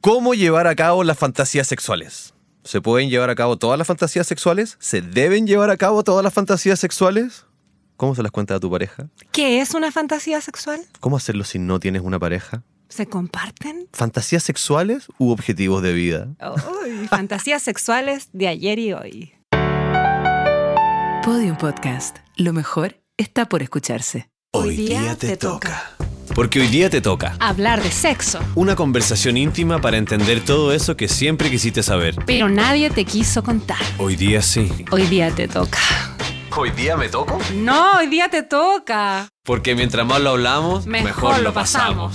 ¿Cómo llevar a cabo las fantasías sexuales? ¿Se pueden llevar a cabo todas las fantasías sexuales? ¿Se deben llevar a cabo todas las fantasías sexuales? ¿Cómo se las cuenta a tu pareja? ¿Qué es una fantasía sexual? ¿Cómo hacerlo si no tienes una pareja? ¿Se comparten? ¿Fantasías sexuales u objetivos de vida? Uy, fantasías sexuales de ayer y hoy. Podium Podcast. Lo mejor está por escucharse. Hoy día te toca. Porque hoy día te toca. Hablar de sexo. Una conversación íntima para entender todo eso que siempre quisiste saber. Pero nadie te quiso contar. Hoy día sí. Hoy día te toca. ¿Hoy día me toco? No, hoy día te toca. Porque mientras más lo hablamos, Mejor, lo pasamos.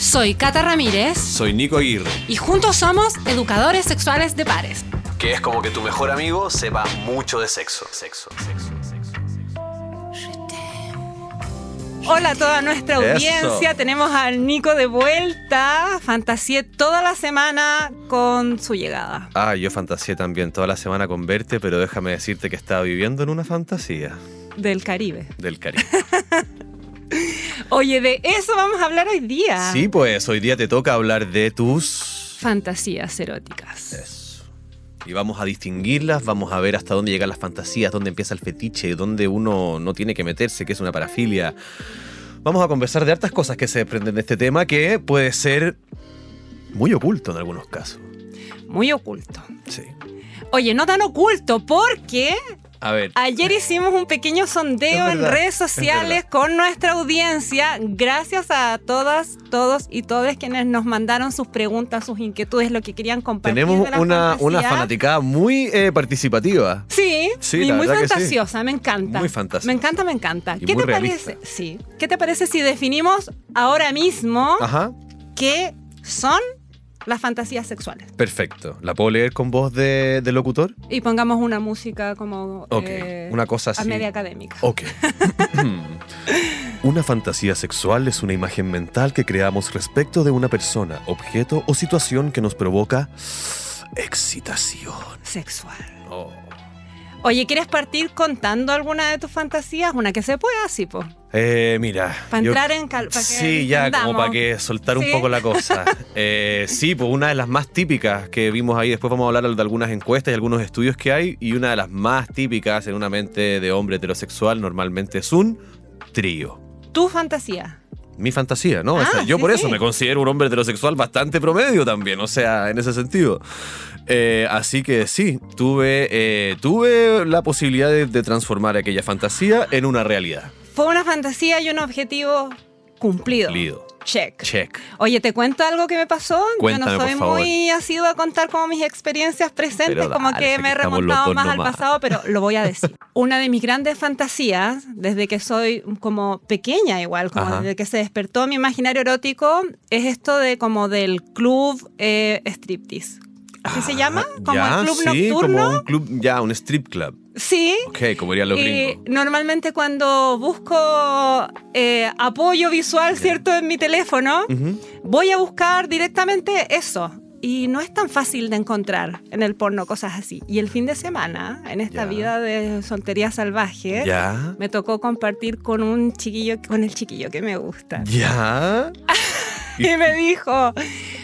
Soy Cata Ramírez Soy Nico Aguirre, y juntos somos educadores sexuales de pares. que es como que tu mejor amigo sepa mucho de sexo. Sexo, sexo, Hola a toda nuestra Eso. audiencia. Tenemos al Nico de vuelta. Fantaseé toda la semana con su llegada. Ah, yo fantaseé también toda la semana con verte, pero déjame decirte que estaba viviendo en una fantasía Del Caribe. del Caribe. Oye, de eso vamos a hablar hoy día. Sí, pues hoy día te toca hablar de tus... Fantasías eróticas. Eso. Y vamos a distinguirlas, vamos a ver hasta dónde llegan las fantasías, dónde empieza el fetiche, dónde uno no tiene que meterse, que es una parafilia. Vamos a conversar de hartas cosas que se desprenden de este tema que puede ser muy oculto en algunos casos. Muy oculto. Sí. Oye, no tan oculto porque A ver. ayer hicimos un pequeño sondeo en redes es sociales con nuestra audiencia. Gracias a todas, todos y todas quienes nos mandaron sus preguntas, sus inquietudes, lo que querían compartir. Tenemos de la una, una fanaticada muy eh, participativa. Sí, Sí, y muy sí. fantasiosa, me encanta. Muy fantasiosa. Me encanta, me encanta. Y ¿Qué muy te realista. parece? Sí. ¿Qué te parece si definimos ahora mismo Ajá. qué son las fantasías sexuales? Perfecto. ¿La puedo leer con voz de, de locutor? Y pongamos una música como Ok. eh, una cosa a así. media académica. Ok. una fantasía sexual es una imagen mental que creamos respecto de una persona, objeto o situación que nos provoca excitación. Sexual. Oye, ¿quieres partir contando alguna de tus fantasías? Una que se pueda, sí, pues. Eh, mira. Para yo- entrar en cal... pa' que Sí, ya, como para que soltar un Sí. poco la cosa. Eh, sí, pues una de las más típicas que vimos ahí, después vamos a hablar de algunas encuestas y algunos estudios que hay, y una de las más típicas en una mente de hombre heterosexual normalmente es un trío. Tu fantasía. Mi fantasía, ¿no? O Ah, sea, yo sí, por eso sí. me considero un hombre heterosexual bastante promedio también, o sea, en ese sentido. Eh, así que sí, tuve, eh, tuve la posibilidad de, de transformar aquella fantasía en una realidad. Fue una fantasía y un objetivo cumplido. Cumplido. Check. Check. Oye, ¿te cuento algo que me pasó? Cuéntame, Yo no soy muy asidua a contar como mis experiencias presentes, Pero como dale, que me he remontado más al pasado, pero lo voy a decir. Una de mis grandes fantasías, desde que soy como pequeña igual, como Ajá. desde que se despertó mi imaginario erótico, es esto de como del club eh, striptease. ¿Así se llama? Como Ah, Ya, el club sí, nocturno. como un club, ya, un strip club. Sí. Ok, como dirían los Y gringos. normalmente cuando busco eh, apoyo visual, ¿cierto? En mi teléfono, voy a buscar directamente eso. Y no es tan fácil de encontrar en el porno cosas así. Y el fin de semana, en esta Ya. vida de soltería salvaje, Ya. me tocó compartir con un chiquillo, con el chiquillo que me gusta. Ya. Y me dijo,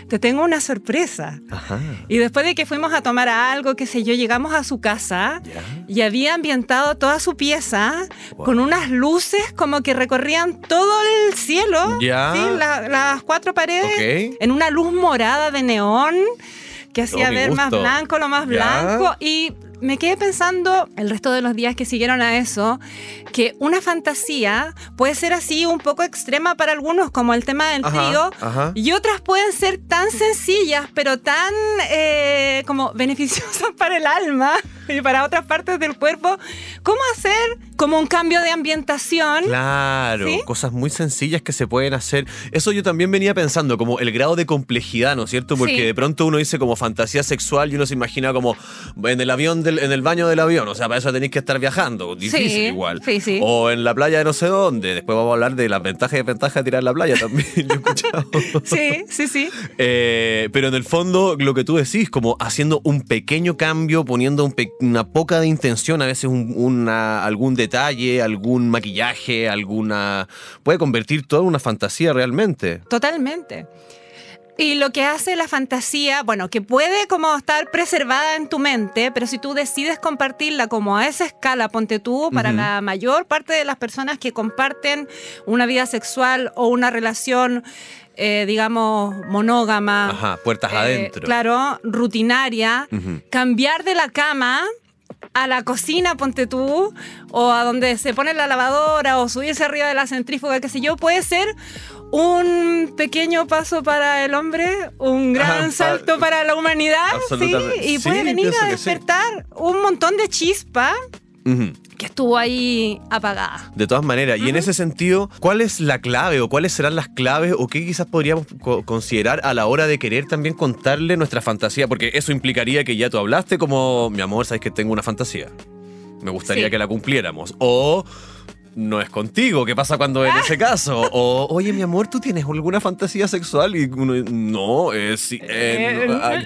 te tengo una sorpresa. Ajá. Y después de que fuimos a tomar algo, qué sé yo, llegamos a su casa y había ambientado toda su pieza Wow. con unas luces como que recorrían todo el cielo, Ya. ¿sí? La- las cuatro paredes, en una luz morada de neón que hacía mi ver más blanco, lo más blanco. Y me quedé pensando el resto de los días que siguieron a eso, que una fantasía puede ser así un poco extrema para algunos, como el tema del Ajá, ajá. y otras pueden ser tan sencillas, pero tan eh, como beneficiosas para el alma y para otras partes del cuerpo. ¿Cómo hacer como un cambio de ambientación? Claro, ¿Sí? cosas muy sencillas que se pueden hacer. Eso yo también venía pensando, como el grado de complejidad, ¿no es cierto? Porque Sí. de pronto uno dice como fantasía sexual y uno se imagina como en el avión, del, en el baño del avión. O sea, para eso tenéis que estar viajando. Difícil Sí, igual. O en la playa de no sé dónde. Después vamos a hablar de las ventajas y desventajas de tirar la playa también. Yo he escuchado. Sí, sí, sí. Eh, pero en el fondo, lo que tú decís, como haciendo un pequeño cambio, poniendo un pe- una poca de intención, a veces un- algún detalle, algún maquillaje, alguna. puede convertir toda en una fantasía realmente. Totalmente. Y lo que hace la fantasía, bueno, que puede como estar preservada en tu mente, pero si tú decides compartirla como a esa escala, ponte tú, para la mayor parte de las personas que comparten una vida sexual o una relación, eh, digamos, monógama. Ajá, puertas eh, adentro. Claro, rutinaria. Cambiar de la cama a la cocina, ponte tú, o a donde se pone la lavadora, o subirse arriba de la centrífuga, qué sé yo, puede ser un pequeño paso para el hombre, un gran Ajá, salto para la humanidad, sí, y Sí, puede venir a sí. despertar un montón de chispa Que estuvo ahí apagada. De todas maneras, y en ese sentido, ¿cuál es la clave o cuáles serán las claves o qué quizás podríamos co- considerar a la hora de querer también contarle nuestra fantasía? Porque eso implicaría que ya tú hablaste como, mi amor, sabes que tengo una fantasía. Me gustaría Sí. que la cumpliéramos. O no es contigo, ¿qué pasa cuando en ese caso? O, oye, mi amor, ¿tú tienes alguna fantasía sexual? Y uno, no, eh, sí, eh, ah,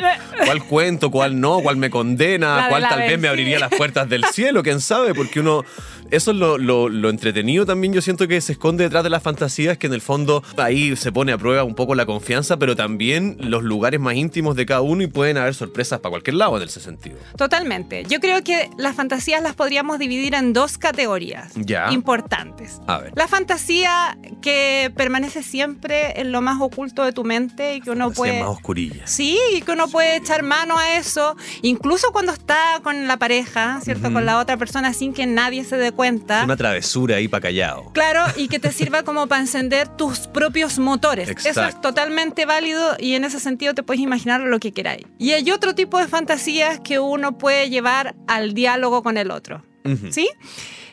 ¿cuál cuento, cuál no, cuál me condena, de cuál tal vez me abriría las puertas del cielo, quién sabe, porque uno, eso es lo, lo- lo entretenido también, yo siento que se esconde detrás de las fantasías, que en el fondo ahí se pone a prueba un poco la confianza, pero también los lugares más íntimos de cada uno y pueden haber sorpresas para cualquier lado en ese sentido. Totalmente. Yo creo que las fantasías las podríamos dividir en dos categorías Ya. importantes. A ver. La fantasía que permanece siempre en lo más oculto de tu mente y que uno puede... más oscurillas. Sí, y que uno puede echar mano a eso, incluso cuando está con la pareja, ¿cierto? Con la otra persona sin que nadie se dé cuenta. Una travesura ahí para callado. Claro, y que te sirva como para encender tus propios motores. Eso es Exacto. totalmente válido y en ese sentido te puedes imaginar lo que queráis. Y hay otro tipo de fantasías que uno puede llevar al diálogo con el otro. ¿Sí?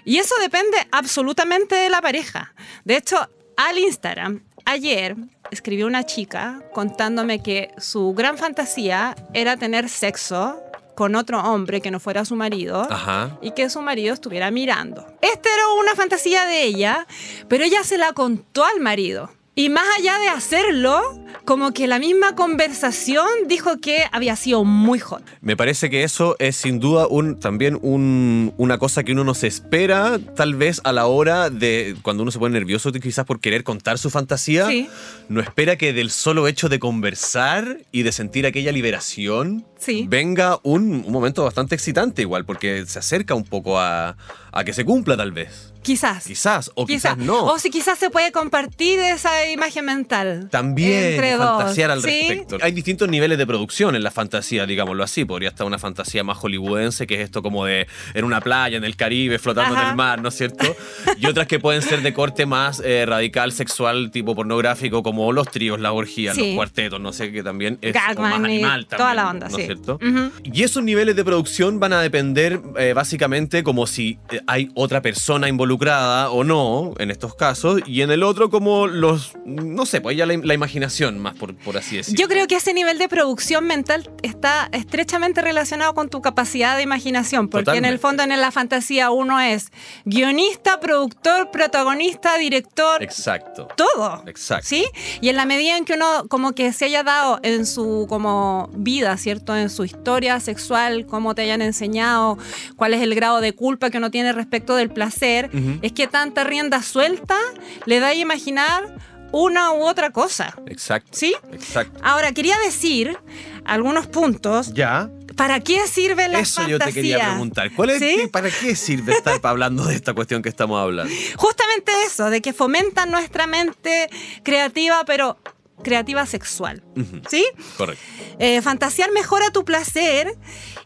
Y eso depende absolutamente de la pareja. De hecho, al Instagram, ayer escribió una chica contándome que su gran fantasía era tener sexo con otro hombre que no fuera su marido Ajá. y que su marido estuviera mirando. Esta era una fantasía de ella, pero ella se la contó al marido. Y más allá de hacerlo, como que la misma conversación dijo que había sido muy hot. Me parece que eso es sin duda un, también un- una cosa que uno no se espera, tal vez a la hora de cuando uno se pone nervioso, quizás por querer contar su fantasía. Sí. No espera que del solo hecho de conversar y de sentir aquella liberación Sí. venga un, un momento bastante excitante, igual, porque se acerca un poco a, a que se cumpla, tal vez. Quizás. Quizás, o quizás, Quizás. no. O si quizás se puede compartir esa imagen mental. También Entre dos, fantasear al ¿sí? respecto. Hay distintos niveles de producción en la fantasía, digámoslo así. Podría estar una fantasía más hollywoodense, que es esto como de en una playa, en el Caribe, flotando en el mar, ¿no es cierto? Y otras que pueden ser de corte más eh, radical, sexual, tipo pornográfico, como los tríos, la orgía, Sí. los cuartetos, no sé, que también es Gagman más animal también. toda la onda, ¿no sí. es cierto? Y esos niveles de producción van a depender eh, básicamente como si eh, hay otra persona involucrada o no, en estos casos, y en el otro como los, no sé, pues ya la, la imaginación más, por, por así decirlo. Yo creo que ese nivel de producción mental está estrechamente relacionado con tu capacidad de imaginación, porque en el fondo en la fantasía uno es guionista, productor, protagonista, director, Exacto. todo. Exacto. ¿Sí? Y en la medida en que uno como que se haya dado en su como vida, ¿cierto? En su historia sexual, cómo te hayan enseñado, cuál es el grado de culpa que uno tiene respecto del placer, es que tanta rienda suelta le da a imaginar una u otra cosa. Exacto. ¿Sí? Exacto. Ahora, quería decir algunos puntos. Ya. ¿Para qué sirven las Eso yo te quería preguntar. ¿Cuál es, ¿Sí? qué- ¿Para qué sirve estar hablando de esta cuestión que estamos hablando? Justamente eso, de que fomentan nuestra mente creativa, pero creativa sexual. ¿Sí? Correcto. Eh, fantasear mejora tu placer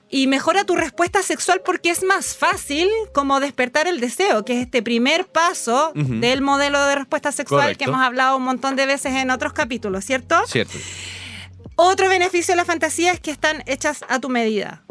y mejora tu respuesta sexual porque es más fácil como despertar el deseo, que es este primer paso del modelo de respuesta sexual Correcto. que hemos hablado un montón de veces en otros capítulos, ¿cierto? Cierto. Otro beneficio de la fantasía es que están hechas a tu medida.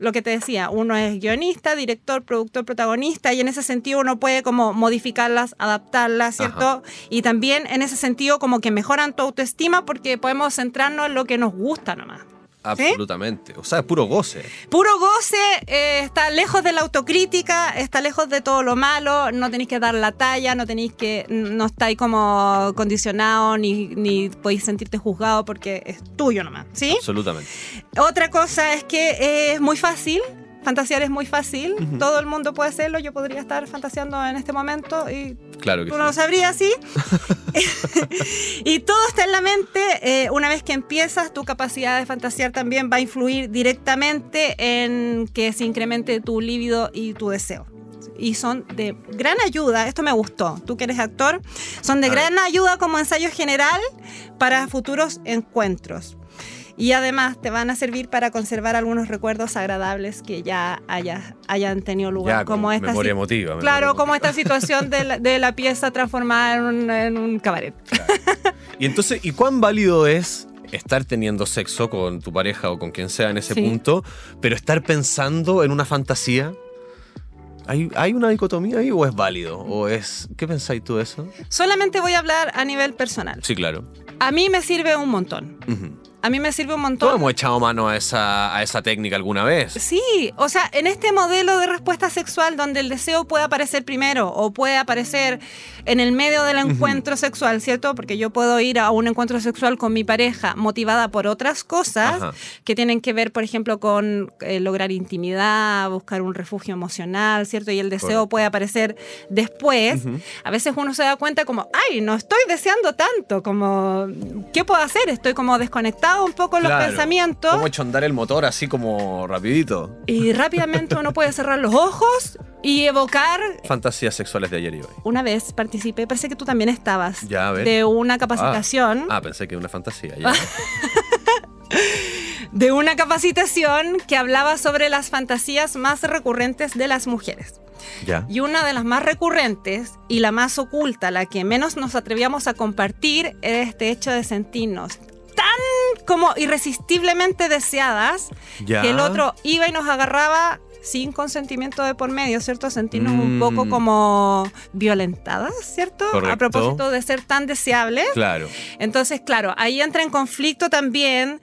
Lo que te decía, uno es guionista, director, productor, protagonista, y en ese sentido uno puede como modificarlas, adaptarlas, ¿cierto? Ajá. Y también en ese sentido como que mejoran tu autoestima porque podemos centrarnos en lo que nos gusta nomás. Absolutamente. O sea, es puro goce. Puro goce, eh, está lejos de la autocrítica, está lejos de todo lo malo, no tenéis que dar la talla, no tenéis que, no estáis como condicionado ni, ni podéis sentirte juzgado porque es tuyo nomás, ¿sí? Absolutamente. Otra cosa es que es muy fácil fantasear es muy fácil, todo el mundo puede hacerlo, yo podría estar fantaseando en este momento y Claro que tú sí. no lo sabrías, ¿sí? y todo está en la mente. eh, una vez que empiezas, tu capacidad de fantasear también va a influir directamente en que se incremente tu líbido y tu deseo. Y son de gran ayuda, esto me gustó, tú que eres actor, son de gran ayuda como ensayo general para futuros encuentros. Y además te van a servir para conservar algunos recuerdos agradables que ya haya- hayan tenido lugar. Ya, como esta memoria emotiva. Claro, memoria como emotiva. esta situación de la, de la pieza transformada en un, en un cabaret. Y entonces, ¿y cuán válido es estar teniendo sexo con tu pareja o con quien sea en ese Sí. punto, pero estar pensando en una fantasía? ¿Hay, ¿Hay una dicotomía ahí o es válido? ¿O es. ¿Qué pensáis tú de eso? Solamente voy a hablar a nivel personal. Sí, claro. A mí me sirve un montón. Ujú. A mí me sirve un Todos montón. hemos echado mano a esa, a esa técnica alguna vez. Sí, o sea, en este modelo de respuesta sexual donde el deseo puede aparecer primero o puede aparecer en el medio del encuentro sexual, ¿cierto? Porque yo puedo ir a un encuentro sexual con mi pareja motivada por otras cosas Ajá. que tienen que ver, por ejemplo, con eh, lograr intimidad, buscar un refugio emocional, ¿cierto? Y el deseo puede aparecer después. A veces uno se da cuenta como, ay, no estoy deseando tanto, como, ¿qué puedo hacer? Estoy como desconectado un poco en los Claro. pensamientos. ¿Cómo hecho andar el motor así como rapidito? Y rápidamente uno puede cerrar los ojos y evocar. Fantasías sexuales de ayer y hoy. Una vez participé, parece que tú también estabas, Ya, a ver. de una capacitación, Ah, pensé que era una fantasía. Ya. de una capacitación que hablaba sobre las fantasías más recurrentes de las mujeres. ya. Y una de las más recurrentes y la más oculta, la que menos nos atrevíamos a compartir, era este hecho de sentirnos como irresistiblemente deseadas Ya. que el otro iba y nos agarraba sin consentimiento de por medio, ¿cierto? Sentirnos un Mm. poco como violentadas, ¿cierto? Correcto. A propósito de ser tan deseables. Claro. Entonces, claro, ahí entra en conflicto también.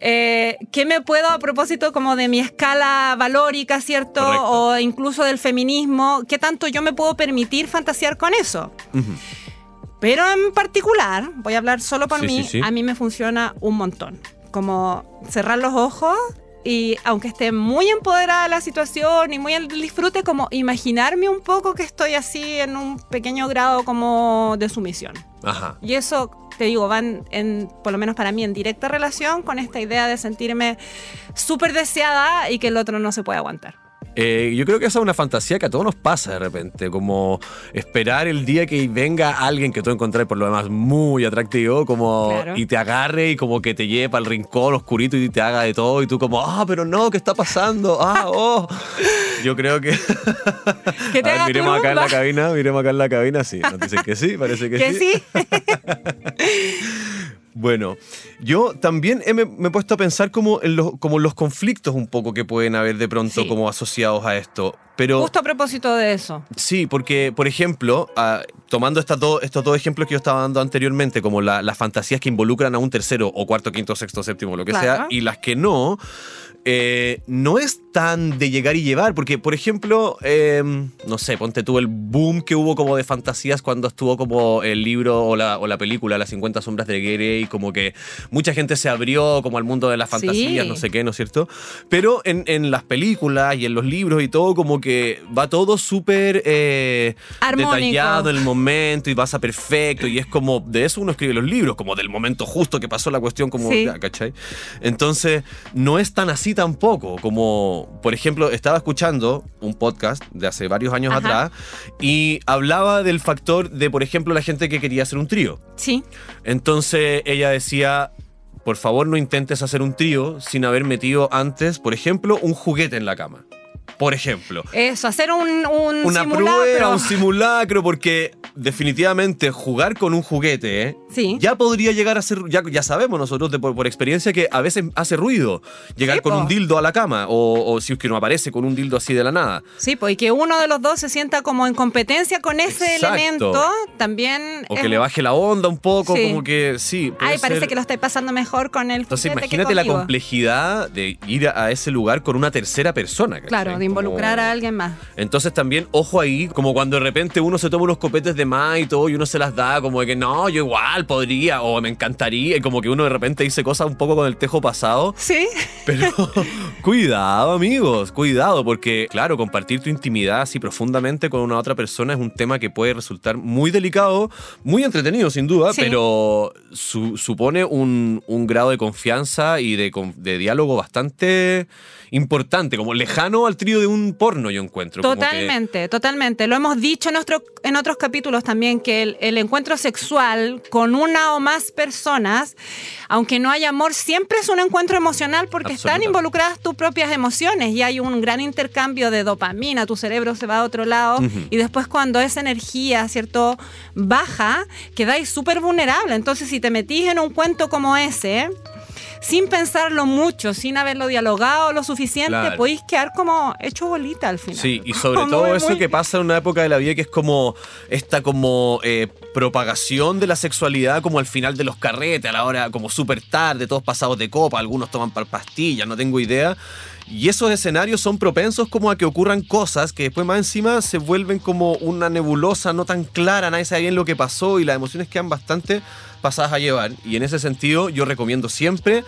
Eh, ¿Qué me puedo a propósito como de mi escala valórica, ¿cierto? Correcto. O incluso del feminismo, ¿qué tanto yo me puedo permitir fantasear con eso? Ujú. Pero en particular, voy a hablar solo por Sí, mí, sí, sí. a mí me funciona un montón. Como cerrar los ojos y aunque esté muy empoderada de la situación y muy el disfrute, como imaginarme un poco que estoy así en un pequeño grado como de sumisión. Ajá. Y eso, te digo, van en, por lo menos para mí, en directa relación con esta idea de sentirme súper deseada y que el otro no se puede aguantar. Eh, yo creo que esa es una fantasía que a todos nos pasa de repente, como esperar el día que venga alguien que tú encontrás por lo demás muy atractivo, como Claro. y te agarre y como que te lleve al rincón oscurito y te haga de todo y tú como, ah, pero no, ¿qué está pasando? Ah, oh. Yo creo que... Que te A ver, haga miremos acá en la cabina, miremos acá en la cabina, sí. Nos dicen que sí, parece que, Que sí. Bueno, yo también he- me, he puesto a pensar como en los, como los conflictos un poco que pueden haber de pronto Sí. como asociados a esto. Pero Justo a propósito de eso. sí, porque, por ejemplo, ah, tomando estas dos- estos dos ejemplos que yo estaba dando anteriormente, como la- las fantasías que involucran a un tercero o cuarto, quinto, sexto, séptimo, lo que Claro. sea, y las que no, eh, no es tan de llegar y llevar, porque, por ejemplo, eh, no sé, ponte tú el boom que hubo como de fantasías cuando estuvo como el libro o la, o la película Las 50 sombras de Grey, como que mucha gente se abrió como al mundo de las fantasías, Sí. no sé qué, ¿no es cierto? Pero en, en las películas y en los libros y todo, como que va todo súper eh, detallado en el momento y pasa perfecto, y es como, de eso uno escribe los libros, como del momento justo que pasó la cuestión, como, Sí. ya, ¿cachai? Entonces, no es tan así tampoco, como, por ejemplo, estaba escuchando un podcast de hace varios años Ajá. atrás y hablaba del factor de, por ejemplo, la gente que quería hacer un trío. Sí. Entonces ella decía, por favor no intentes hacer un trío sin haber metido antes, por ejemplo, un juguete en la cama. Por ejemplo. Eso, hacer un, un Una simulacro. prueba, un simulacro, porque definitivamente jugar con un juguete ¿eh? Sí. ya podría llegar a ser, ya, ya sabemos nosotros de por, por experiencia que a veces hace ruido llegar Sí, con po. un dildo a la cama o, o si es que no aparece con un dildo así de la nada. Sí, pues y que uno de los dos se sienta como en competencia con ese Exacto. elemento, también. O es- que le baje la onda un poco, Sí. como que sí. Ay, parece ser- que lo estáis pasando mejor con el. Entonces juguete que imagínate la complejidad de ir a, a ese lugar con una tercera persona. ¿cachai? Claro, involucrar a alguien más. Entonces también, ojo ahí, como cuando de repente uno se toma unos copetes de más y todo y uno se las da como de que no, yo igual podría o me encantaría y como que uno de repente dice cosas un poco con el tejo pasado Sí. Pero cuidado, amigos, cuidado, porque claro, compartir tu intimidad así profundamente con una otra persona es un tema que puede resultar muy delicado, muy entretenido sin duda, Sí. pero su- supone un, un grado de confianza y de diálogo bastante importante, como lejano al trío de un porno, yo encuentro. que- Totalmente, totalmente. Lo hemos dicho en, nuestro- en otros capítulos también, que el, el encuentro sexual con una o más personas, aunque no haya amor, siempre es un encuentro emocional porque están involucradas tus propias emociones y hay un gran intercambio de dopamina, tu cerebro se va a otro lado y después cuando esa energía, ¿cierto?, baja, quedáis súper vulnerable. Entonces, si te metís en un cuento como ese... Sin pensarlo mucho, sin haberlo dialogado lo suficiente, Claro. podéis quedar como hecho bolita al final. Sí, y sobre todo muy- eso muy- que pasa en una época de la vida que es como esta como eh, propagación de la sexualidad como al final de los carretes, a la hora como súper tarde, todos pasados de copa, algunos toman pastillas, no tengo idea. Y esos escenarios son propensos como a que ocurran cosas que después más encima se vuelven como una nebulosa no tan clara, nadie sabe bien lo que pasó y las emociones quedan bastante pasadas a llevar. Y en ese sentido yo recomiendo siempre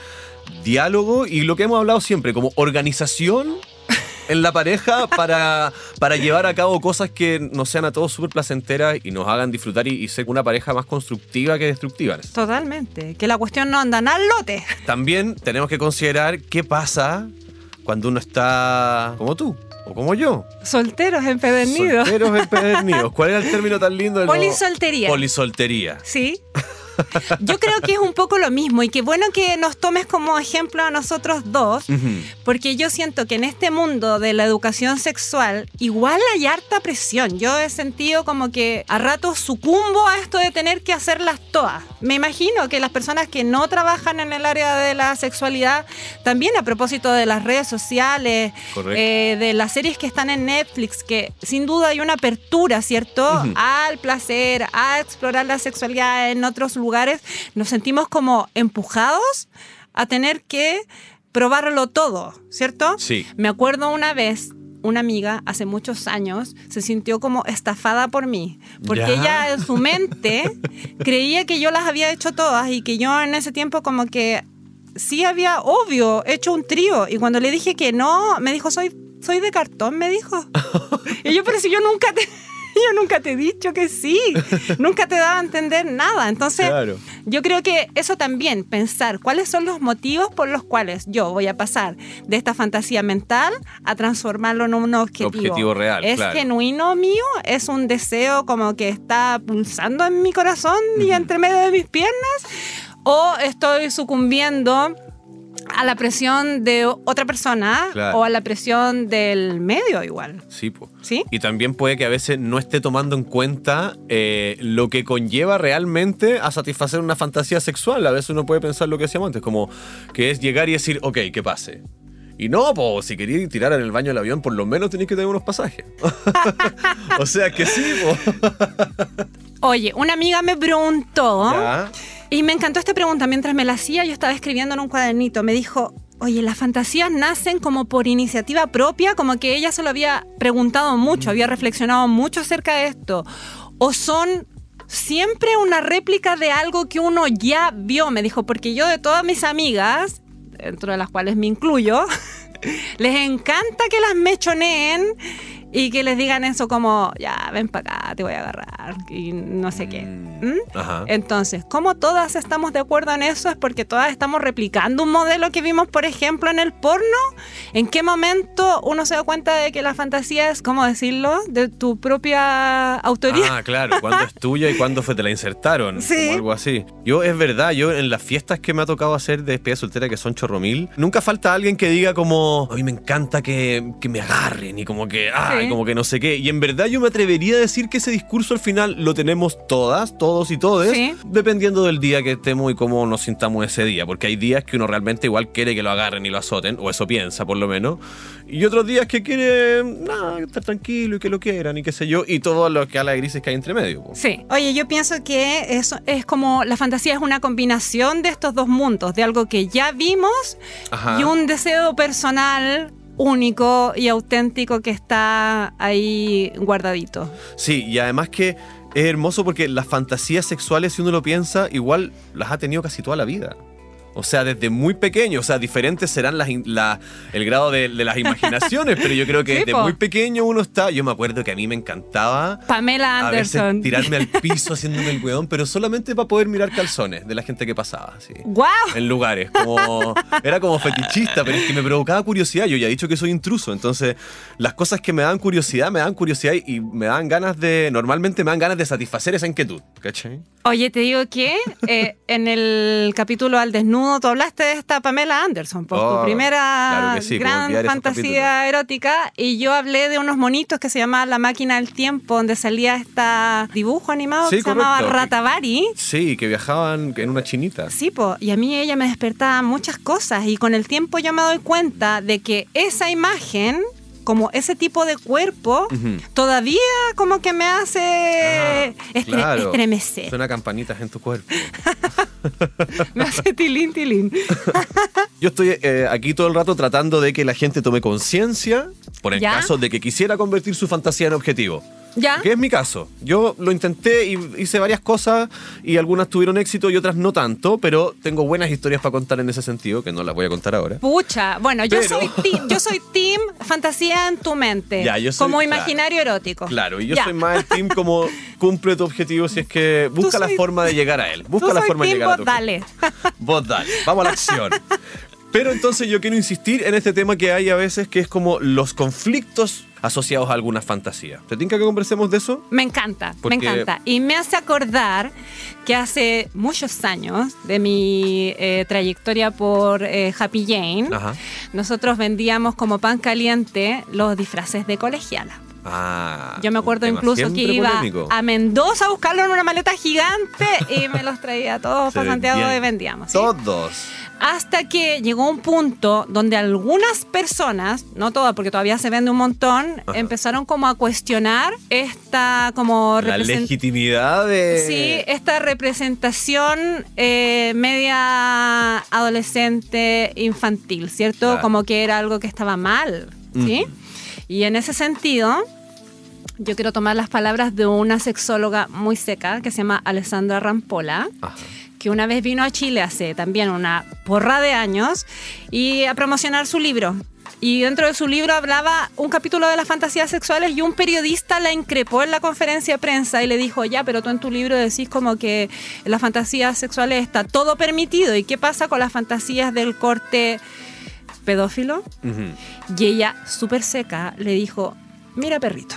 diálogo y lo que hemos hablado siempre, como organización en la pareja para, para llevar a cabo cosas que nos sean a todos súper placenteras y nos hagan disfrutar y, y ser una pareja más constructiva que destructiva. Totalmente. Que la cuestión no anda al lote. También tenemos que considerar qué pasa cuando uno está como tú o como yo. Solteros empedernidos. Solteros empedernidos. ¿Cuál era el término tan lindo? Polisoltería. Polisoltería. Sí. Yo creo que es un poco lo mismo y qué bueno que nos tomes como ejemplo a nosotros dos, Ujú. porque yo siento que en este mundo de la educación sexual igual hay harta presión. Yo he sentido como que a ratos sucumbo a esto de tener que hacerlas todas. Me imagino que las personas que no trabajan en el área de la sexualidad, también a propósito de las redes sociales, eh, de las series que están en Netflix, que sin duda hay una apertura, ¿cierto? Ujú. Al placer, a explorar la sexualidad en otros lugares, nos sentimos como empujados a tener que probarlo todo, ¿cierto? Sí. Me acuerdo una vez. Una amiga hace muchos años se sintió como estafada por mí, porque Ya. ella en su mente creía que yo las había hecho todas y que yo en ese tiempo como que sí había, obvio, hecho un trío. Y cuando le dije que no, me dijo, soy, soy de cartón, me dijo. y yo, pero si yo nunca te... Yo nunca te he dicho que sí, nunca te daba a entender nada. Entonces, Claro. yo creo que eso también, pensar cuáles son los motivos por los cuales yo voy a pasar de esta fantasía mental a transformarlo en un objetivo. Objetivo real, ¿Es claro. genuino mío? ¿Es un deseo como que está pulsando en mi corazón y entre medio de mis piernas? ¿O estoy sucumbiendo a la presión de otra persona Claro. o a la presión del medio igual? Sí, po. ¿Sí? Y también puede que a veces no esté tomando en cuenta eh, lo que conlleva realmente a satisfacer una fantasía sexual. A veces uno puede pensar lo que decíamos antes, como que es llegar y decir, ok, que pase. Y no, po, si queréis tirar en el baño del avión, por lo menos tenéis que tener unos pasajes. o sea que sí, po. Oye, una amiga me preguntó... Ya. Y me encantó esta pregunta. Mientras me la hacía, yo estaba escribiendo en un cuadernito. Me dijo, oye, las fantasías nacen como por iniciativa propia, como que ella se lo había preguntado mucho, había reflexionado mucho acerca de esto. O son siempre una réplica de algo que uno ya vio, me dijo, porque yo de todas mis amigas, dentro de las cuales me incluyo, les encanta que las mechoneen y que les digan eso como, ya, ven para acá, te voy a agarrar, y no sé qué. ¿Mm? Ajá. Entonces, como todas estamos de acuerdo en eso, es porque todas estamos replicando un modelo que vimos, por ejemplo, en el porno. ¿En qué momento uno se da cuenta de que la fantasía es, ¿cómo decirlo?, de tu propia autoría? Ah, claro, cuándo es tuya y cuándo fue te la insertaron. Sí. Como algo así. Yo, es verdad, yo en las fiestas que me ha tocado hacer de despedida soltera, que son chorromil, nunca falta alguien que diga como, a mí me encanta que, que me agarren y como que, ay, Sí. Como que no sé qué. Y en verdad yo me atrevería a decir que ese discurso al final lo tenemos todas, todos y todes, Sí. dependiendo del día que estemos y cómo nos sintamos ese día. Porque hay días que uno realmente igual quiere que lo agarren y lo azoten, o eso piensa por lo menos. Y otros días que quiere, nada, estar tranquilo y que lo quieran y qué sé yo. Y todo lo que a la grises que hay entre medio. po. Sí. Oye, yo pienso que eso es como la fantasía es una combinación de estos dos mundos, de algo que ya vimos Ajá. y un deseo personal único y auténtico que está ahí guardadito. Sí, y además que es hermoso porque las fantasías sexuales, si uno lo piensa, igual las ha tenido casi toda la vida. O sea, desde muy pequeño, o sea, diferentes serán las, in- la- el grado de, de las imaginaciones, pero yo creo que desde muy pequeño uno está. Yo me acuerdo que a mí me encantaba Pamela a veces Anderson. tirarme al piso haciéndome el weón, pero solamente para poder mirar calzones de la gente que pasaba, así. ¡Guau! En lugares, como. Era como fetichista, pero es que me provocaba curiosidad. Yo ya he dicho que soy intruso, entonces las cosas que me dan curiosidad, me dan curiosidad y, y me dan ganas de. Normalmente me dan ganas de satisfacer esa inquietud, ¿cachai? Oye, te digo que eh, en el capítulo al desnudo tú hablaste de esta Pamela Anderson, por Oh, tu primera claro sí, puedo gran fantasía erótica, y yo hablé de unos monitos que se llamaba La Máquina del Tiempo, donde salía este dibujo animado Sí, que se llamaba. Ratavari. Sí, que viajaban en una chinita. Sí, po, y a mí ella me despertaba muchas cosas y con el tiempo yo me doy cuenta de que esa imagen, como ese tipo de cuerpo, todavía como que me hace Ah, estre- claro. estremecer, Suena campanitas en tu cuerpo. me hace tilín, tilín. Yo estoy eh, aquí todo el rato tratando de que la gente tome conciencia por el ¿Ya? caso de que quisiera convertir su fantasía en objetivo. ¿Ya? Que es mi caso. Yo lo intenté y hice varias cosas y algunas tuvieron éxito y otras no tanto, pero tengo buenas historias para contar en ese sentido, que no las voy a contar ahora. Pucha, bueno, yo soy team, yo soy team fantasía en tu mente, Ya, yo soy- como claro. imaginario erótico. Claro, y yo Ya. soy más el team como cumple tu objetivo si es que busca la forma de llegar a él. Tú Busca la soy forma de llegar a tu vos dale. Vos dale, vamos a la acción. Pero entonces yo quiero insistir en este tema que hay a veces que es como los conflictos asociados a alguna fantasía. ¿Te tinca que conversemos de eso? Me encanta, Porque- me encanta. Y me hace acordar que hace muchos años de mi eh, trayectoria por eh, Happy Jane, Ajá. nosotros vendíamos como pan caliente los disfraces de colegiala. Ah. Yo me acuerdo incluso que iba polémico. a Mendoza a buscarlo en una maleta gigante y me los traía todos para Santiago y vendíamos. ¿sí? Todos. Hasta que llegó un punto donde algunas personas, no todas porque todavía se vende un montón, Ajá. empezaron como a cuestionar esta como La legitimidad de. Sí, esta representación eh, media adolescente infantil, ¿cierto? Claro. Como que era algo que estaba mal, ¿sí? Ujú. Y en ese sentido, yo quiero tomar las palabras de una sexóloga muy seca que se llama Alessandra Rampola Ajá. Que una vez vino a Chile hace también una porra de años y a promocionar su libro. Y dentro de su libro hablaba un capítulo de las fantasías sexuales y un periodista la increpó en la conferencia de prensa y le dijo, ya, pero tú en tu libro decís como que en las fantasías sexuales está todo permitido. ¿Y qué pasa con las fantasías del corte pedófilo? Y ella, súper seca, le dijo, mira perrito,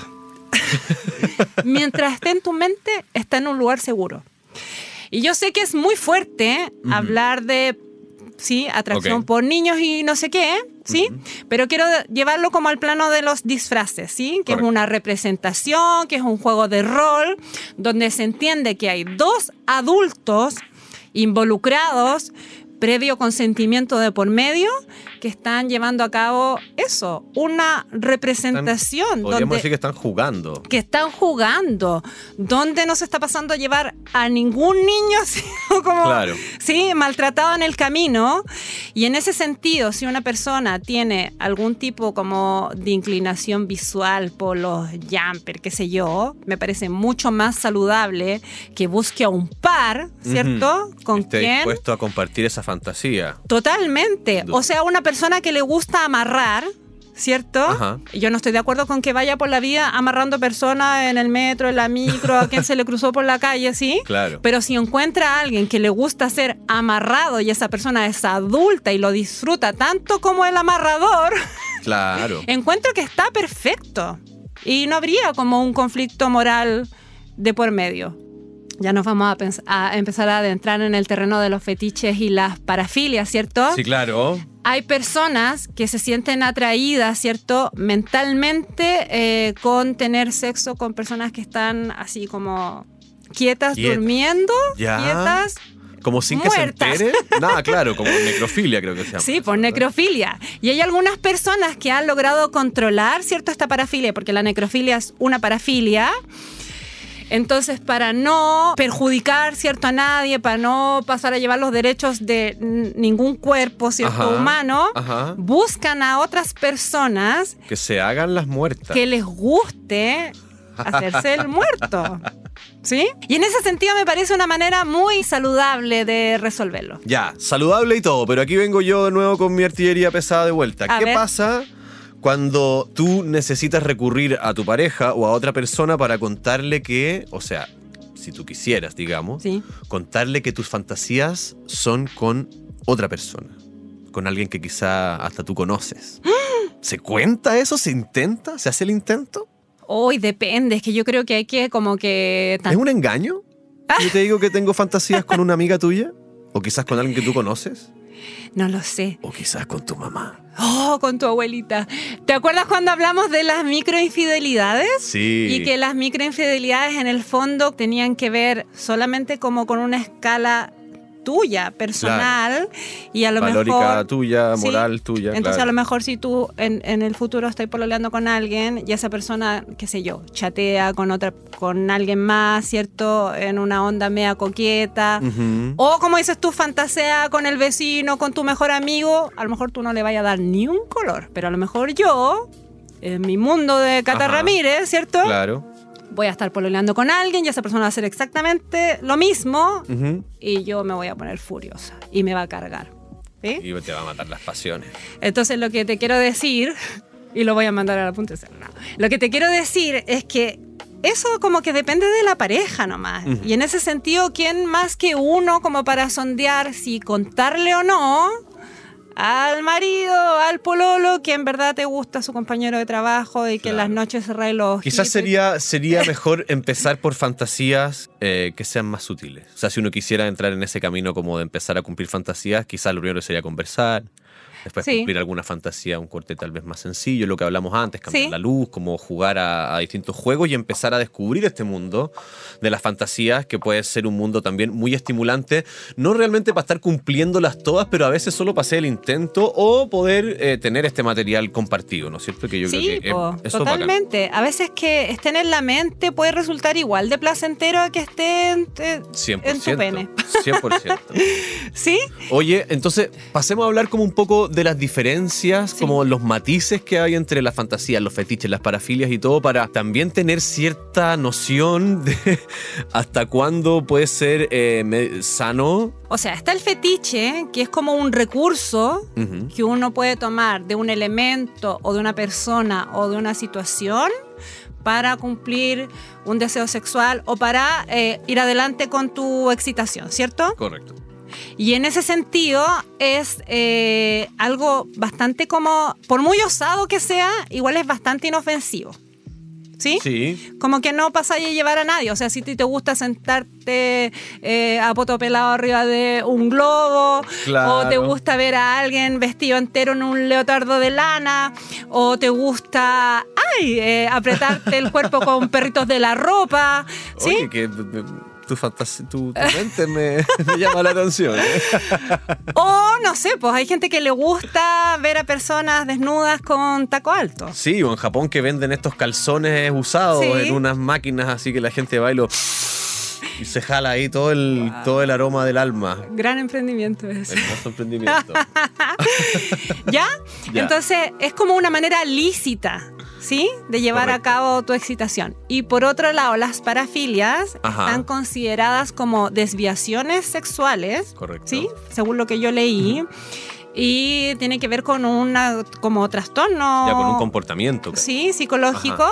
mientras esté en tu mente, está en un lugar seguro. Y yo sé que es muy fuerte hablar de, sí, atracción por niños y no sé qué, ¿sí? Pero quiero llevarlo como al plano de los disfraces, ¿sí? Que Correcto. es una representación, que es un juego de rol, donde se entiende que hay dos adultos involucrados previo consentimiento de por medio que están llevando a cabo eso, una representación Podríamos donde decir que están jugando. que están jugando, donde no se está pasando a llevar a ningún niño como Claro. sí, maltratado en el camino. Y en ese sentido, si una persona tiene algún tipo como de inclinación visual por los jumper, qué sé yo, me parece mucho más saludable que busque a un par, ¿cierto? Ujú. Con Esté quien dispuesto a compartir esa fantasía. Totalmente. O sea, una persona que le gusta amarrar, ¿cierto? Ajá. Yo no estoy de acuerdo con que vaya por la vida amarrando personas en el metro, en la micro, a quien se le cruzó por la calle, ¿sí? Claro. Pero si encuentra a alguien que le gusta ser amarrado y esa persona es adulta y lo disfruta tanto como el amarrador, Claro. encuentro que está perfecto. Y no habría como un conflicto moral de por medio. Ya nos vamos a, empezar a adentrar en el terreno de los fetiches y las parafilias, ¿cierto? Sí, claro. Hay personas que se sienten atraídas, ¿cierto? Mentalmente eh, con tener sexo con personas que están así como quietas, Quieta. durmiendo, Ya. quietas. Como sin que se entere. Nada, claro, como necrofilia creo que se llama. Sí, por necrofilia. Y hay algunas personas que han logrado controlar, ¿cierto? Esta parafilia, porque la necrofilia es una parafilia. Entonces, para no perjudicar, ¿cierto? A nadie, para no pasar a llevar los derechos de ningún cuerpo, ¿cierto? Ajá, Humano, ajá. buscan a otras personas Que se hagan las muertas. que les guste hacerse el muerto. ¿Sí? Y en ese sentido me parece una manera muy saludable de resolverlo. Ya, saludable y todo, pero aquí vengo yo de nuevo con mi artillería pesada de vuelta. A ¿Qué ver. pasa cuando tú necesitas recurrir a tu pareja o a otra persona para contarle que, o sea, si tú quisieras, digamos, Sí. contarle que tus fantasías son con otra persona, con alguien que quizá hasta tú conoces? ¿Se cuenta eso? ¿Se intenta? ¿Se hace el intento? Hoy depende, es que yo creo que hay que como que... ¿Es un engaño? Yo te digo que tengo fantasías con una amiga tuya. ¿O quizás con alguien que tú conoces? No lo sé. ¿O quizás con tu mamá? Oh, con tu abuelita. ¿Te acuerdas cuando hablamos de las microinfidelidades? Sí. Y que las microinfidelidades en el fondo tenían que ver solamente como con una escala tuya, personal, y a lo Valórica mejor... tuya, Sí. moral tuya. Entonces claro. a lo mejor si tú en, en el futuro estás pololeando con alguien y esa persona, qué sé yo, chatea con otra, con alguien más, ¿cierto? En una onda media coqueta. O como dices tú, fantasea con el vecino, con tu mejor amigo, a lo mejor tú no le vayas a dar ni un color, pero a lo mejor yo, en mi mundo de Cata Ajá. Ramírez, ¿cierto? Claro. Voy a estar pololeando con alguien y esa persona va a hacer exactamente lo mismo Ujú. y yo me voy a poner furiosa y me va a cargar. ¿sí? Y te va a matar las pasiones. Entonces lo que te quiero decir, y lo voy a mandar a la punta de cero, no. lo que te quiero decir es que eso como que depende de la pareja nomás. Ujú. Y en ese sentido, ¿quién más que uno como para sondear si contarle o no al marido, al pololo, que en verdad te gusta su compañero de trabajo y que en las noches los Quizás sería, sería mejor empezar por fantasías eh, que sean más sutiles. O sea, si uno quisiera entrar en ese camino como de empezar a cumplir fantasías, quizás lo primero sería conversar. Después Sí. cumplir alguna fantasía, un corte tal vez más sencillo, lo que hablamos antes, cambiar Sí. la luz, como jugar a, a distintos juegos y empezar a descubrir este mundo de las fantasías, que puede ser un mundo también muy estimulante, no realmente para estar cumpliéndolas todas, pero a veces solo para hacer el intento o poder eh, tener este material compartido, ¿no es cierto? Que yo Sí, creo que eh, po, es bacán. totalmente. A veces que estén en la mente puede resultar igual de placentero a que esté en, eh, 100%. en tu pene. 100%. ¿Sí? Oye, entonces pasemos a hablar como un poco de las diferencias, Sí. como los matices que hay entre las fantasías, los fetiches, las parafilias y todo, para también tener cierta noción de hasta cuándo puede ser eh, sano. O sea, está el fetiche, que es como un recurso que uno puede tomar de un elemento o de una persona o de una situación para cumplir un deseo sexual o para eh, ir adelante con tu excitación, ¿cierto? Correcto. Y en ese sentido es eh, algo bastante como, por muy osado que sea, igual es bastante inofensivo. ¿Sí? Sí. Como que no pasa a llevar a nadie. O sea, si te gusta sentarte eh, a poto pelado arriba de un globo, Claro. o te gusta ver a alguien vestido entero en un leotardo de lana, o te gusta, ay, eh, apretarte el cuerpo con perritos de la ropa, ¿sí? Oye, que tu, fantasía, tu, tu mente me, me llama la atención. ¿eh? O no sé, pues hay gente que le gusta ver a personas desnudas con taco alto. Sí, o en Japón que venden estos calzones usados Sí. en unas máquinas así que la gente va y lo... Y se jala ahí todo el, todo el aroma del alma. Gran emprendimiento ese. Hermoso emprendimiento. ¿Ya? Ya. Entonces es como una manera lícita, ¿sí? De llevar Correcto. a cabo tu excitación. Y por otro lado, las parafilias Ajá. están consideradas como desviaciones sexuales, Correcto. ¿sí? Según lo que yo leí. Y tiene que ver con una como trastorno. Ya con un comportamiento. Sí, psicológico.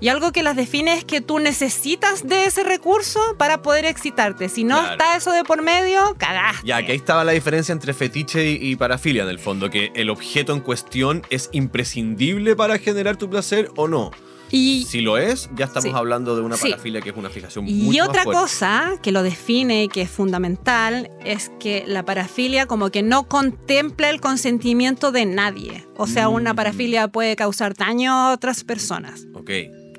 Y algo que las define es que tú necesitas de ese recurso para poder excitarte. Si no Claro. está eso de por medio, cagaste. Ya, que ahí estaba la diferencia entre fetiche y, y parafilia, en el fondo, que el objeto en cuestión es imprescindible para generar tu placer o no. Y, Si lo es, ya estamos Sí. hablando de una Sí. parafilia que es una fijación Y mucho más otra fuerte. cosa que lo define y que es fundamental es que la parafilia como que no contempla el consentimiento de nadie. O sea, una Mm. parafilia puede causar daño a otras personas. Ok.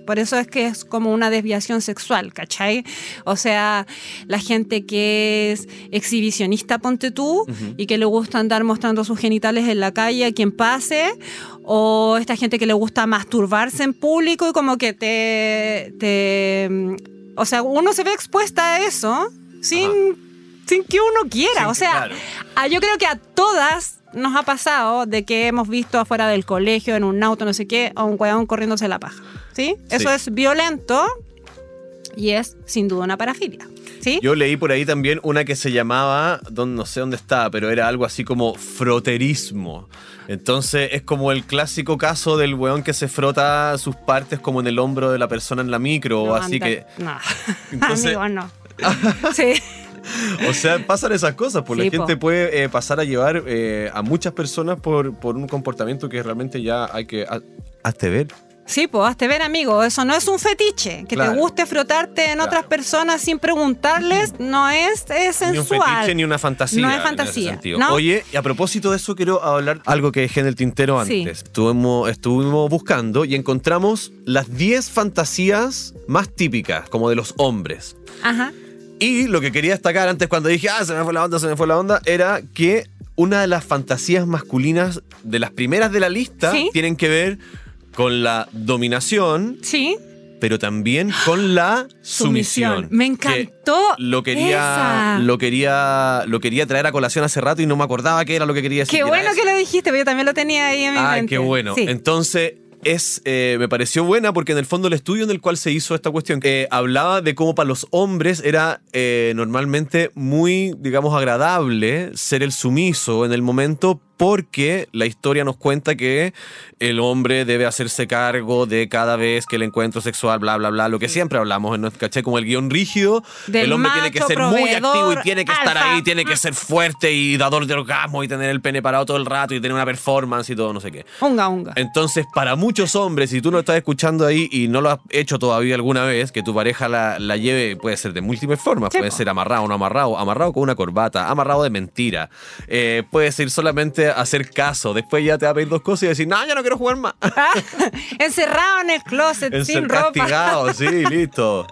Por eso es que es como una desviación sexual, ¿cachai? O sea, la gente que es exhibicionista, ponte tú, y que le gusta andar mostrando sus genitales en la calle a quien pase, o esta gente que le gusta masturbarse en público y como que te... te mm, o sea, uno se ve expuesta a eso sin, sin que uno quiera. Sí, o sea, claro. Ah, yo creo que a todas nos ha pasado de que hemos visto afuera del colegio, en un auto, no sé qué, a un weón corriéndose la paja. ¿Sí? Eso es violento Y es sin duda una parafilia. ¿Sí? Yo leí por ahí también una que se llamaba, no sé dónde estaba, pero era algo así como froterismo. Entonces es como el clásico caso del weón que se frota sus partes como en el hombro de la persona en la micro, o No, así anda- que... No. Entonces- Amigo, no. sí. O sea, pasan esas cosas, pues Sí, la gente po. puede eh, pasar a llevar eh, a muchas personas por, por un comportamiento que realmente ya hay que... ha- Hazte ver. Sí, pues hazte ver, amigo. Eso no es un fetiche. Que Claro. te guste frotarte en otras personas sin preguntarles no es, es Ni un sensual. fetiche ni una fantasía. No es fantasía. Oye, y a propósito de eso, quiero hablar algo que dejé en el tintero Sí. antes. Estuvimos, estuvimos buscando y encontramos las 10 fantasías más típicas, como de los hombres. Ajá. Y lo que quería destacar antes, cuando dije, ah, se me fue la onda, se me fue la onda, era que una de las fantasías masculinas de las primeras de la lista Sí. tienen que ver con la dominación, Sí. pero también con la sumisión. Me Que encantó. lo quería, esa. lo quería, lo quería traer a colación hace rato y no me acordaba qué era lo que quería decir. Qué bueno que lo dijiste, pero yo también lo tenía ahí en mi Ah, mente. qué bueno. Sí. Entonces, es, eh, me pareció buena porque en el fondo el estudio en el cual se hizo esta cuestión eh, hablaba de cómo para los hombres era eh, normalmente muy, digamos, agradable ser el sumiso en el momento porque la historia nos cuenta que el hombre debe hacerse cargo de cada vez que el encuentro sexual, bla, bla, bla, lo que siempre hablamos en nuestro caché, como el guion rígido, Del el hombre tiene que ser muy activo y tiene que estar ahí, tiene que ser fuerte y dador de orgasmo y tener el pene parado todo el rato y tener una performance y todo, no sé qué. Unga, unga. Entonces, para muchos hombres, si tú no estás escuchando ahí y no lo has hecho todavía alguna vez, que tu pareja la, la lleve, puede ser de múltiples formas. Sí, puede po. ser amarrado no amarrado, amarrado con una corbata, amarrado de mentira. Eh, puede ser solamente hacer caso. Después ya te va a pedir dos cosas y decir, no, ya no quiero jugar más. Encerrado en el closet, En sin ropa. castigado, sí, listo.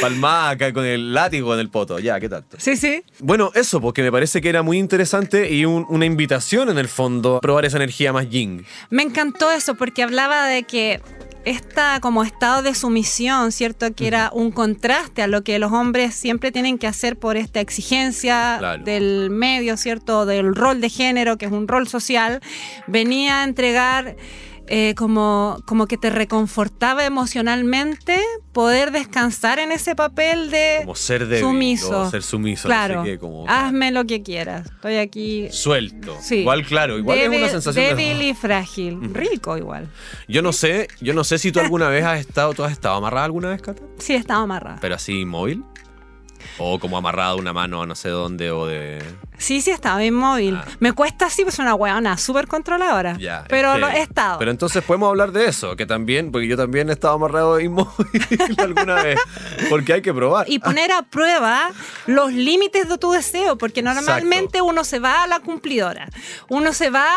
Palmaca con el látigo en el poto, ya, ¿qué tanto? Sí, sí. Bueno, eso, porque me parece que era muy interesante y un- una invitación en el fondo a probar esa energía más yin. Me encantó eso porque hablaba de que esta como estado de sumisión, ¿cierto? Que era un contraste a lo que los hombres siempre tienen que hacer por esta exigencia Claro. del medio, ¿cierto? Del rol de género, que es un rol social, venía a entregar eh, como, como que te reconfortaba emocionalmente poder descansar en ese papel de Como ser débil sumiso. ser sumiso, Claro, no sé qué, como... hazme lo que quieras. Estoy aquí Suelto. Sí. Igual, claro, igual es una sensación de- débil y frágil. Rico igual. Yo no sé, yo no sé si tú alguna vez has estado, ¿tú has estado amarrada alguna vez, Cata? Sí, estaba amarrada. Pero así móvil. O como amarrada una mano a no sé dónde o de... Sí, sí, estaba inmóvil. Ah. Me cuesta así, pues una weona súper controladora. Ya, pero lo he estado. Pero entonces podemos hablar de eso, que también, porque yo también he estado amarrado inmóvil alguna vez. Porque hay que probar. y poner a prueba los límites de tu deseo, porque normalmente Exacto. uno se va a la cumplidora. Uno se va,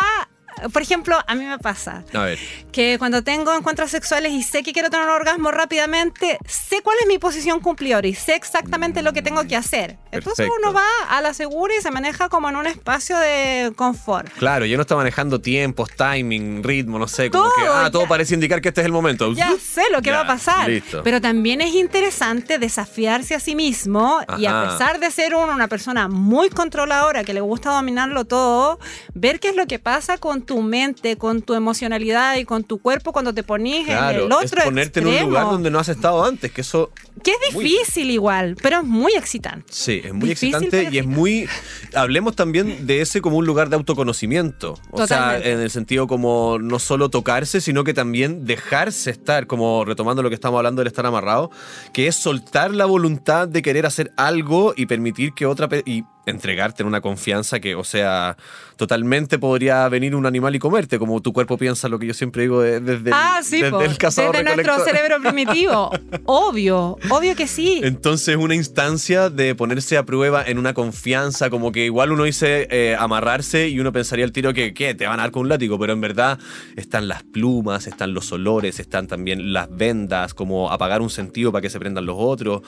por ejemplo, a mí me pasa A ver, que cuando tengo encuentros sexuales y sé que quiero tener un orgasmo rápidamente, sé cuál es mi posición cumplidora y sé exactamente lo que tengo que hacer. Entonces Perfecto. uno va a la segura y se maneja como en un espacio de confort. claro, yo no está manejando tiempos, timing, ritmo, no sé, como Todo, que, ah, todo ya. parece indicar que este es el momento. Ya sé lo que Ya, va a pasar. Listo. Pero también es interesante desafiarse a sí mismo y a Ajá. pesar de ser uno una persona muy controladora, que le gusta dominarlo todo, ver qué es lo que pasa con tu mente, con tu emocionalidad y con tu cuerpo cuando te ponís en Claro, el otro es ponerte en un lugar donde no has estado antes, que eso Que es difícil igual, pero es muy excitante. Sí, es muy Difícil, excitante y es muy... Hablemos también de ese como un lugar de autoconocimiento. O Totalmente. sea, en el sentido como no solo tocarse, sino que también dejarse estar, como retomando lo que estamos hablando del estar amarrado, que es soltar la voluntad de querer hacer algo y permitir que otra... y entregarte en una confianza que, o sea, totalmente podría venir un animal y comerte, como tu cuerpo piensa lo que yo siempre digo de- desde, el- ah, sí, desde po, el cazador desde nuestro cerebro primitivo. obvio, obvio que sí. Entonces una instancia de ponerse a prueba en una confianza, como que igual uno dice eh, amarrarse y uno pensaría al tiro que ¿qué? te van a dar con un látigo, pero en verdad están las plumas, están los olores, están también las vendas, como apagar un sentido para que se prendan los otros.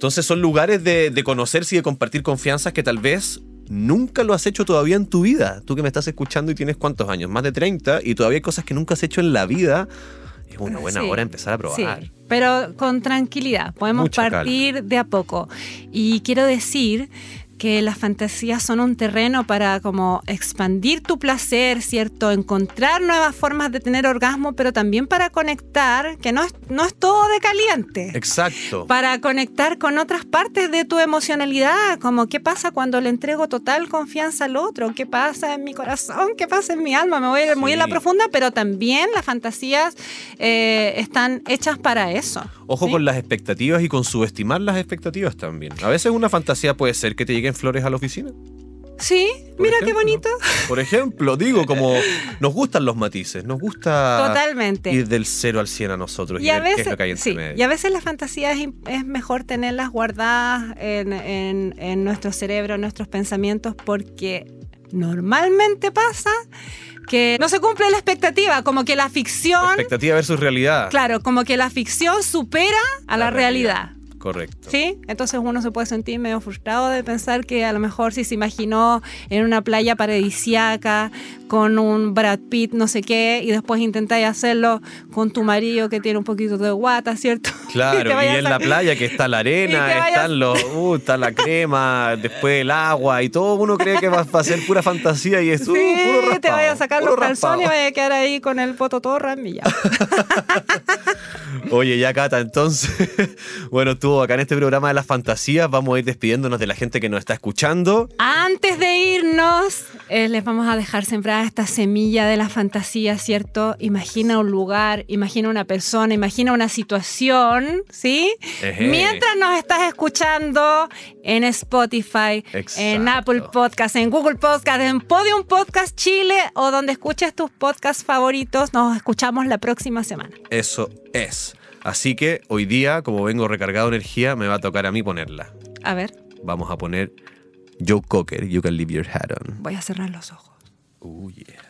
Entonces son lugares de, de conocerse y de compartir confianzas que tal vez nunca lo has hecho todavía en tu vida. Tú que me estás escuchando y tienes cuántos años, más de 30, y todavía hay cosas que nunca has hecho en la vida. Es una buena Sí, hora empezar a probar. Sí, pero con tranquilidad, podemos Mucha partir de a poco. Y quiero decir que las fantasías son un terreno para como expandir tu placer, ¿cierto? Encontrar nuevas formas de tener orgasmo, pero también para conectar, que no es, no es todo de caliente. Exacto. Para conectar con otras partes de tu emocionalidad, como qué pasa cuando le entrego total confianza al otro, qué pasa en mi corazón, qué pasa en mi alma, me voy a ir muy en la profunda, pero también las fantasías eh, están hechas para eso. Ojo ¿sí? con las expectativas y con subestimar las expectativas también. A veces una fantasía puede ser que te lleguen flores a la oficina. Sí, por mira qué bonito. Por ejemplo, digo, como nos gustan los matices, nos gusta Totalmente. ir del 0 al 100 a nosotros y, Y a ver qué es veces, lo que hay entre sí, medio. y a veces las fantasías es, mejor tenerlas guardadas en, en- en nuestro cerebro, en nuestros pensamientos, porque normalmente pasa que no se cumple la expectativa, como que la ficción, Expectativa versus realidad. claro, como que la ficción supera a la, La realidad. realidad. Correcto. ¿Sí? Entonces uno se puede sentir medio frustrado de pensar que a lo mejor si se imaginó en una playa paradisiaca con un Brad Pitt no sé qué y después intentáis hacerlo con tu marido que tiene un poquito de guata, ¿cierto? Claro, y, en a- la playa que está la arena, vayas- están los, uh, está la crema, después el agua y todo uno cree que va, a ser pura fantasía y es uh, Sí, puro raspado, te vayas a sacar los calzones y vayas a quedar ahí con el poto todo ramillado. Oye, ya Cata, entonces, bueno, estuvo acá en este programa de las fantasías, vamos a ir despidiéndonos de la gente que nos está escuchando. Antes de irnos, eh, les vamos a dejar sembrada esta semilla de la fantasía, ¿cierto? Imagina un lugar, imagina una persona, imagina una situación, ¿sí? Mientras nos estás escuchando en Spotify, en. Apple Podcast, en Google Podcast, en Podium Podcast Chile o donde escuches tus podcasts favoritos, nos escuchamos la próxima semana. Eso es. Así que hoy día, como vengo recargado de energía, me va a tocar a mí ponerla. A ver, Vamos a poner Joe Cocker, You Can Leave Your Hat On. voy a cerrar los ojos. Oh, yeah.